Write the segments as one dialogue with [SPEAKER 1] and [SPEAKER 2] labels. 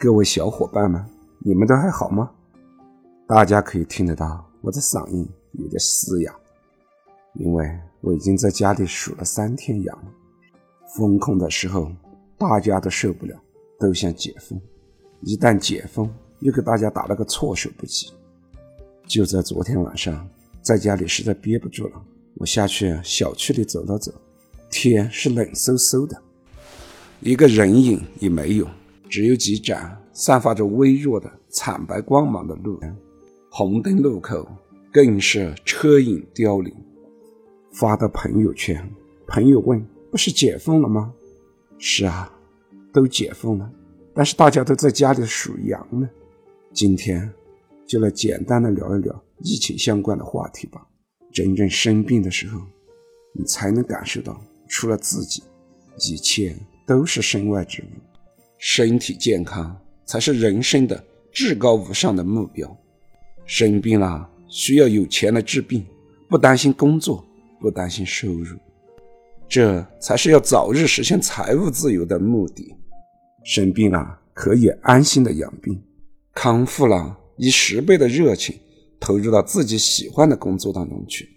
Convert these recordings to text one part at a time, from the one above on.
[SPEAKER 1] 各位小伙伴们，你们都还好吗？大家可以听得到我的嗓音有点嘶哑，因为我已经在家里数了三天羊了。封控的时候，大家都受不了，都想解封。一旦解封，又给大家打了个措手不及。就在昨天晚上，在家里实在憋不住了，我下去小区里走了走，天是冷飕飕的，一个人影也没有。只有几盏散发着微弱的惨白光芒的路灯，红灯路口更是车影凋零。发到朋友圈，朋友问：“不是解封了吗？”“是啊，都解封了，但是大家都在家里数羊呢。”今天就来简单的聊一聊疫情相关的话题吧。真正生病的时候，你才能感受到，除了自己，一切都是身外之物。身体健康才是人生的至高无上的目标。生病了需要有钱来治病，不担心工作，不担心收入，这才是要早日实现财务自由的目的。生病了可以安心的养病，康复了以十倍的热情投入到自己喜欢的工作当中去，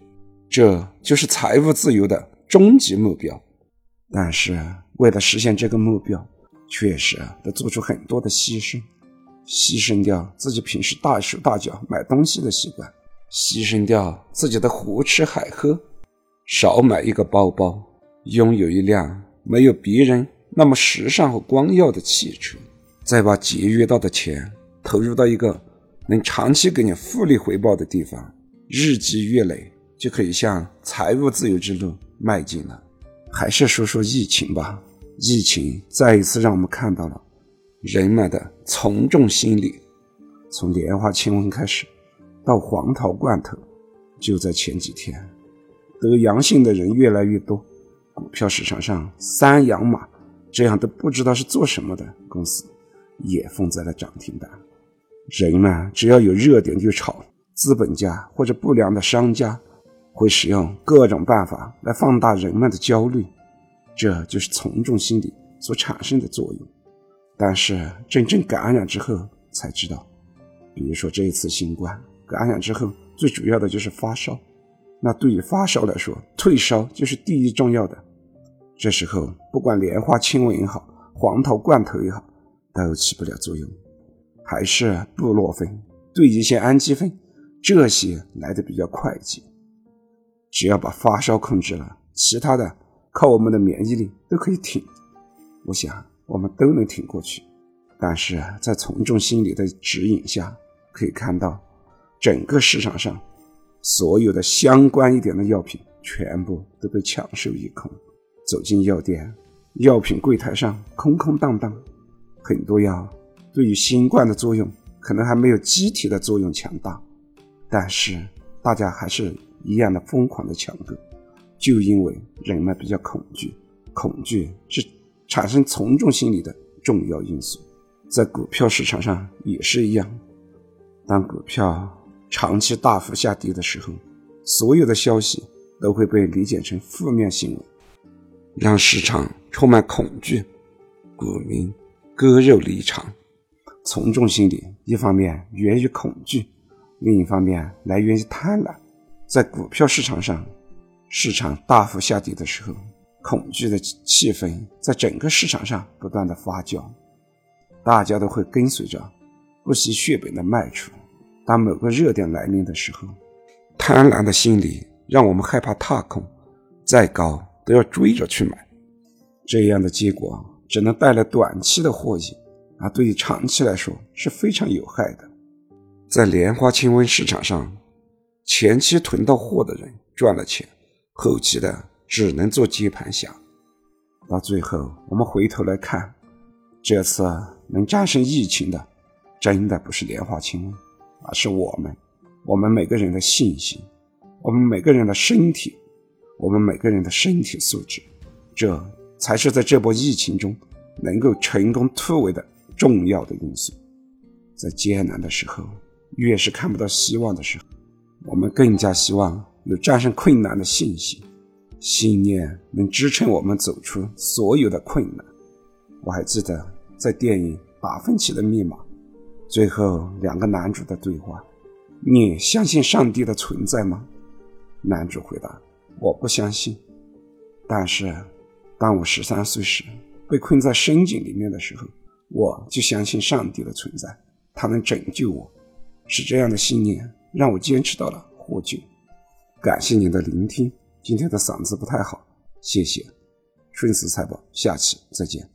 [SPEAKER 1] 这就是财务自由的终极目标。但是为了实现这个目标，确实啊得做出很多的牺牲，牺牲掉自己平时大手大脚买东西的习惯，牺牲掉自己的胡吃海喝，少买一个包包，拥有一辆没有别人那么时尚和光耀的汽车，再把节约到的钱投入到一个能长期给你复利回报的地方，日积月累就可以向财务自由之路迈进了。还是说说疫情吧。疫情再一次让我们看到了人们的从众心理。从莲花清瘟开始，到黄桃罐头，就在前几天，得阳性的人越来越多，股票市场上三阳马这样都不知道是做什么的公司也封在了涨停板。人们只要有热点就炒，资本家或者不良的商家会使用各种办法来放大人们的焦虑。这就是从众心理所产生的作用，但是真正感染之后才知道，比如说这一次新冠感染之后，最主要的就是发烧，那对于发烧来说，退烧就是第一重要的。这时候不管莲花清瘟也好，黄桃罐头也好，都起不了作用，还是布洛芬、对乙酰氨基酚这些来的比较快捷。只要把发烧控制了，其他的。靠我们的免疫力都可以挺，我想我们都能挺过去。但是在从众心理的指引下，可以看到整个市场上所有的相关一点的药品全部都被抢售一空。走进药店，药品柜台上空空荡荡，很多药对于新冠的作用可能还没有机体的作用强大，但是大家还是一样的疯狂的抢购。就因为人们比较恐惧，恐惧是产生从众心理的重要因素。在股票市场上也是一样，当股票长期大幅下跌的时候，所有的消息都会被理解成负面新闻，让市场充满恐惧，股民割肉离场。从众心理一方面源于恐惧，另一方面来源于贪婪。在股票市场上。市场大幅下跌的时候，恐惧的气氛在整个市场上不断的发酵，大家都会跟随着不惜血本的卖出。当某个热点来临的时候，贪婪的心理让我们害怕踏空，再高都要追着去买。这样的结果只能带来短期的获益，而对于长期来说是非常有害的。在莲花清瘟市场上，前期囤到货的人赚了钱。后期的只能做接盘侠，到最后我们回头来看，这次能战胜疫情的，真的不是莲花清瘟，而是我们，我们每个人的信心，我们每个人的身体，我们每个人的身体素质，这才是在这波疫情中能够成功突围的重要的因素。在艰难的时候，越是看不到希望的时候，我们更加希望。有战胜困难的信心，信念能支撑我们走出所有的困难。我还记得在电影《达芬奇的密码。最后两个男主的对话：你相信上帝的存在吗？男主回答：我不相信。但是，当我十三岁时被困在深井里面的时候，我就相信上帝的存在，他能拯救我。是这样的信念让我坚持到了获救。感谢您的聆听，今天的嗓子不太好，谢谢。顺时财宝，下期再见。